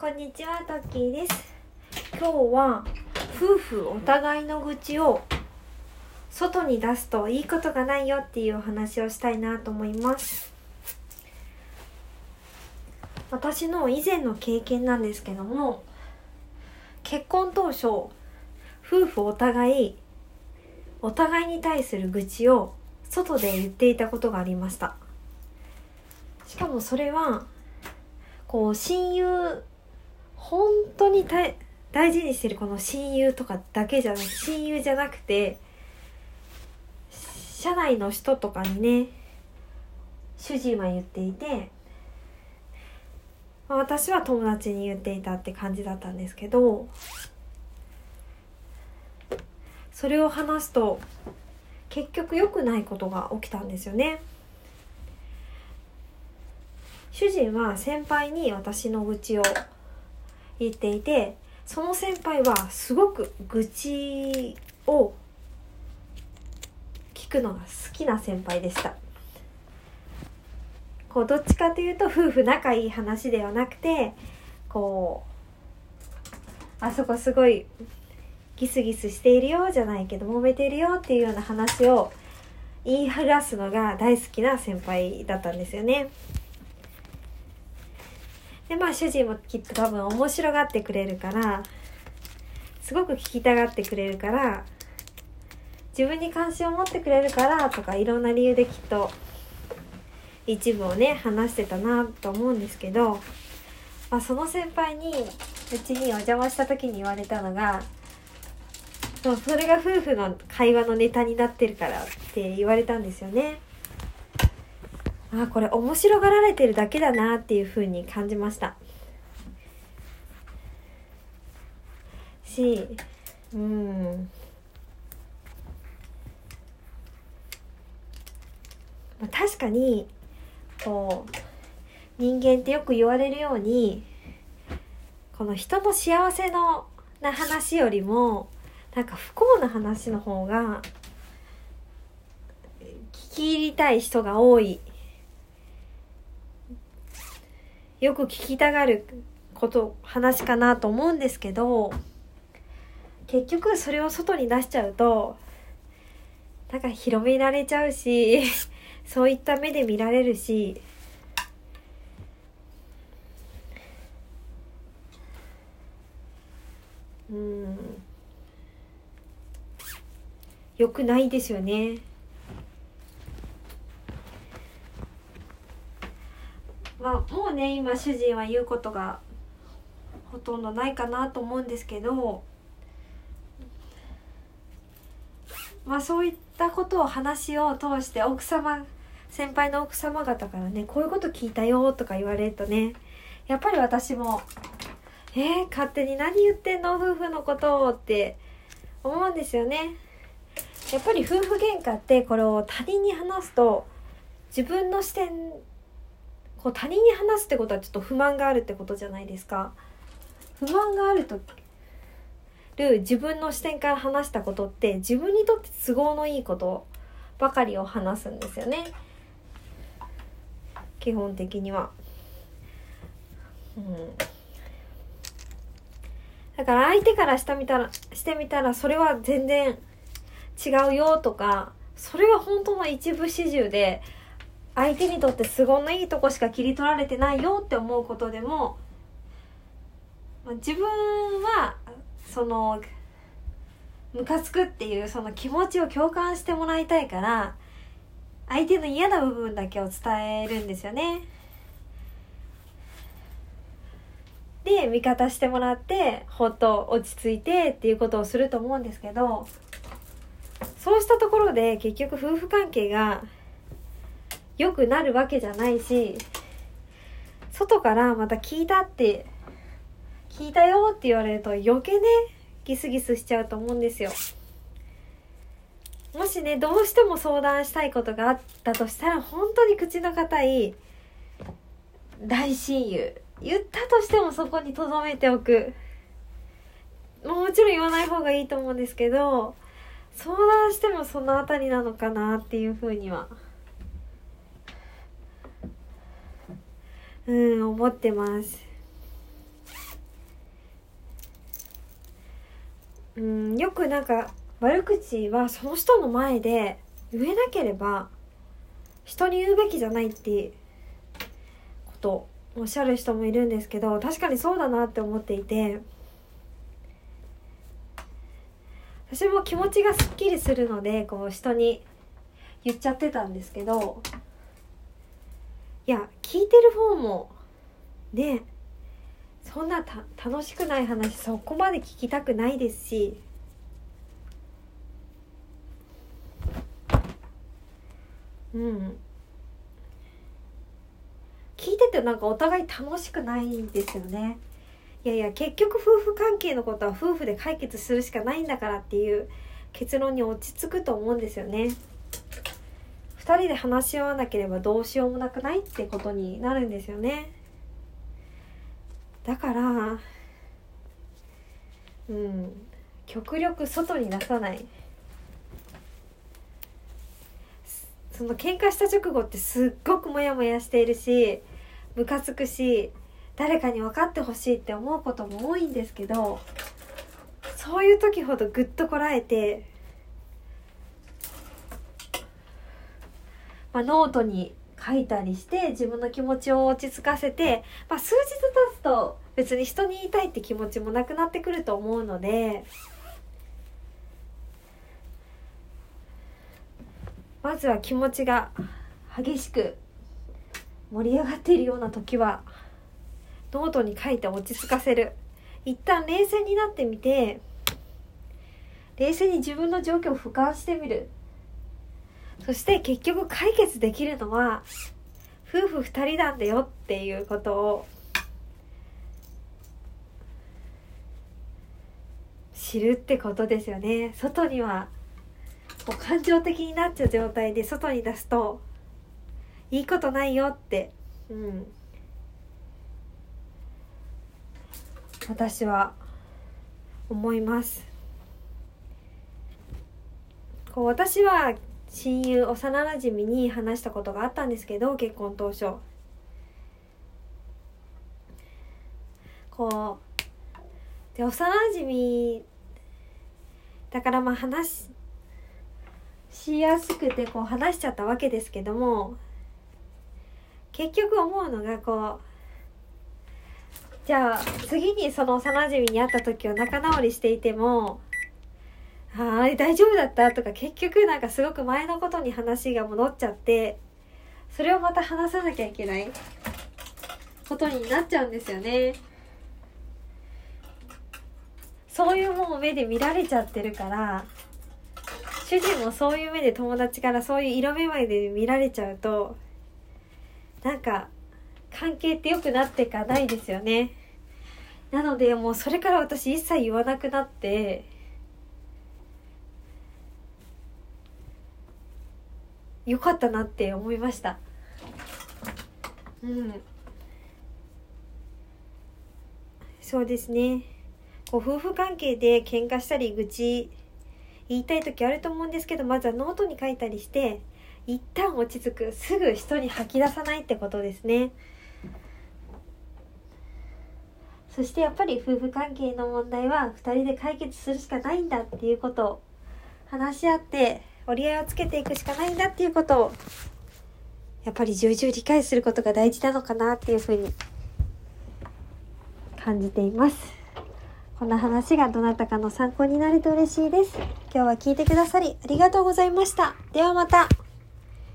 こんにちは、トッキーです。今日は夫婦お互いの愚痴を外に出すといいことがないよっていうお話をしたいなと思います。私の以前の経験なんですけども、結婚当初、夫婦お互い、お互いに対する愚痴を外で言っていたことがありました。しかもそれは、こう親友本当に大大事にしてるこの親友とかだけじゃなく親友じゃなくて社内の人とかにね主人は言っていてまあ私は友達に言っていたって感じだったんですけどそれを話すと結局良くないことが起きたんですよね。主人は先輩に私の愚痴を言っていてその先輩はすごく愚痴を聞くのが好きな先輩でしたこうどっちかというと夫婦仲いい話ではなくてこうあそこすごいギスギスしているよじゃないけど揉めてるよっていうような話を言いふらすのが大好きな先輩だったんですよね。でまあ主人もきっと多分面白がってくれるからすごく聞きたがってくれるから自分に関心を持ってくれるからとかいろんな理由できっと一部をね話してたなと思うんですけど、まあ、その先輩にうちにお邪魔した時に言われたのがそうそれが夫婦の会話のネタになってるからって言われたんですよね。あこれ面白がられてるだけだなっていうふうに感じました。しうん。まあ確かにこう人間ってよく言われるようにこの人の幸せのな話よりもなんか不幸な話の方が聞き入りたい人が多い。よく聞きたがること話かなと思うんですけど結局それを外に出しちゃうとなんか広められちゃうし そういった目で見られるしうんよくないですよね。まあ、もうね今主人は言うことがほとんどないかなと思うんですけどまあそういったことを話を通して奥様先輩の奥様方からねこういうこと聞いたよとか言われるとねやっぱり私も「えー、勝手に何言ってんの夫婦のことを」って思うんですよね。やっぱり夫婦喧嘩ってこれを他人に話すと自分の視点こう他人に話すってことはちょっと不満があるってことじゃないですか。不満があるとる自分の視点から話したことって自分にとって都合のいいことばかりを話すんですよね。基本的には。うん。だから相手からしてみたら、してみたらそれは全然違うよとか、それは本当の一部始終で、相手にとって都合のいいとこしか切り取られてないよって思うことでも自分はそのムカつくっていうその気持ちを共感してもらいたいから相手の嫌な部分だけを伝えるんですよね。で味方してもらってほっと落ち着いてっていうことをすると思うんですけどそうしたところで結局夫婦関係が良くなるわけじゃないし外からまた聞いたって聞いたよって言われると余計ねギスギスしちゃうと思うんですよ。もしねどうしても相談したいことがあったとしたら本当に口の堅い大親友言ったとしてもそこに留めておく。もちろん言わない方がいいと思うんですけど相談してもそのあたりなのかなっていうふうにはうん思ってます。うんよくなんか悪口はその人の前で言えなければ人に言うべきじゃないってことおっしゃる人もいるんですけど確かにそうだなって思っていて私も気持ちがすっきりするのでこう人に言っちゃってたんですけどいや聞いてる方もねそんなた楽しくない話そこまで聞きたくないですし。うん。聞いててなんかお互い楽しくないんですよね。いやいや結局夫婦関係のことは夫婦で解決するしかないんだからっていう結論に落ち着くと思うんですよね。2人で話し合わなければどうしようもなくないってことになるんですよね。だからうん極力外に出さない。その喧嘩した直後ってすっごくモヤモヤしているしムカつくし誰かに分かってほしいって思うことも多いんですけどそういう時ほどぐっとこらえて、まあ、ノートに書いたりして自分の気持ちを落ち着かせて、まあ、数日経つと別に人に言いたいって気持ちもなくなってくると思うのでまずは気持ちが激しく盛り上がっているような時はノートに書いて落ち着かせる。一旦冷静になってみて冷静に自分の状況を俯瞰してみる。そして結局解決できるのは夫婦二人なんだよっていうことを知るってことですよね。外にはもう感情的になっちゃう状態で外に出すといいことないよって。うん。私は思います。こう私は親友幼なじみに話したことがあったんですけど結婚当初。こうで幼なじみだからまあ話しやすくてこう話しちゃったわけですけども結局思うのがこうじゃあ次にその幼馴染に会った時は仲直りしていても「ああれ大丈夫だった?」とか結局なんかすごく前のことに話が戻っちゃってそれをまた話さなきゃいけないことになっちゃうんですよね。そういうもう目で見られちゃってるから主人もそういう目で友達からそういう色目まで見られちゃうとなんか関係って良くなっていかないですよね。なのでもうそれから私一切言わなくなってよかったなって思いました。うん。そうですね。ご夫婦関係で喧嘩したり愚痴言いたい時あると思うんですけどまずはノートに書いたりして一旦落ち着くすぐ人に吐き出さないってことですね。そしてやっぱり夫婦関係の問題は2人で解決するしかないんだっていうことを話し合って折り合いをつけていくしかないんだっていうことをやっぱり重々理解することが大事なのかなっていうふうに感じています。こんな話がどなたかの参考になると嬉しいです。今日は聞いてくださりありがとうございました。ではまた。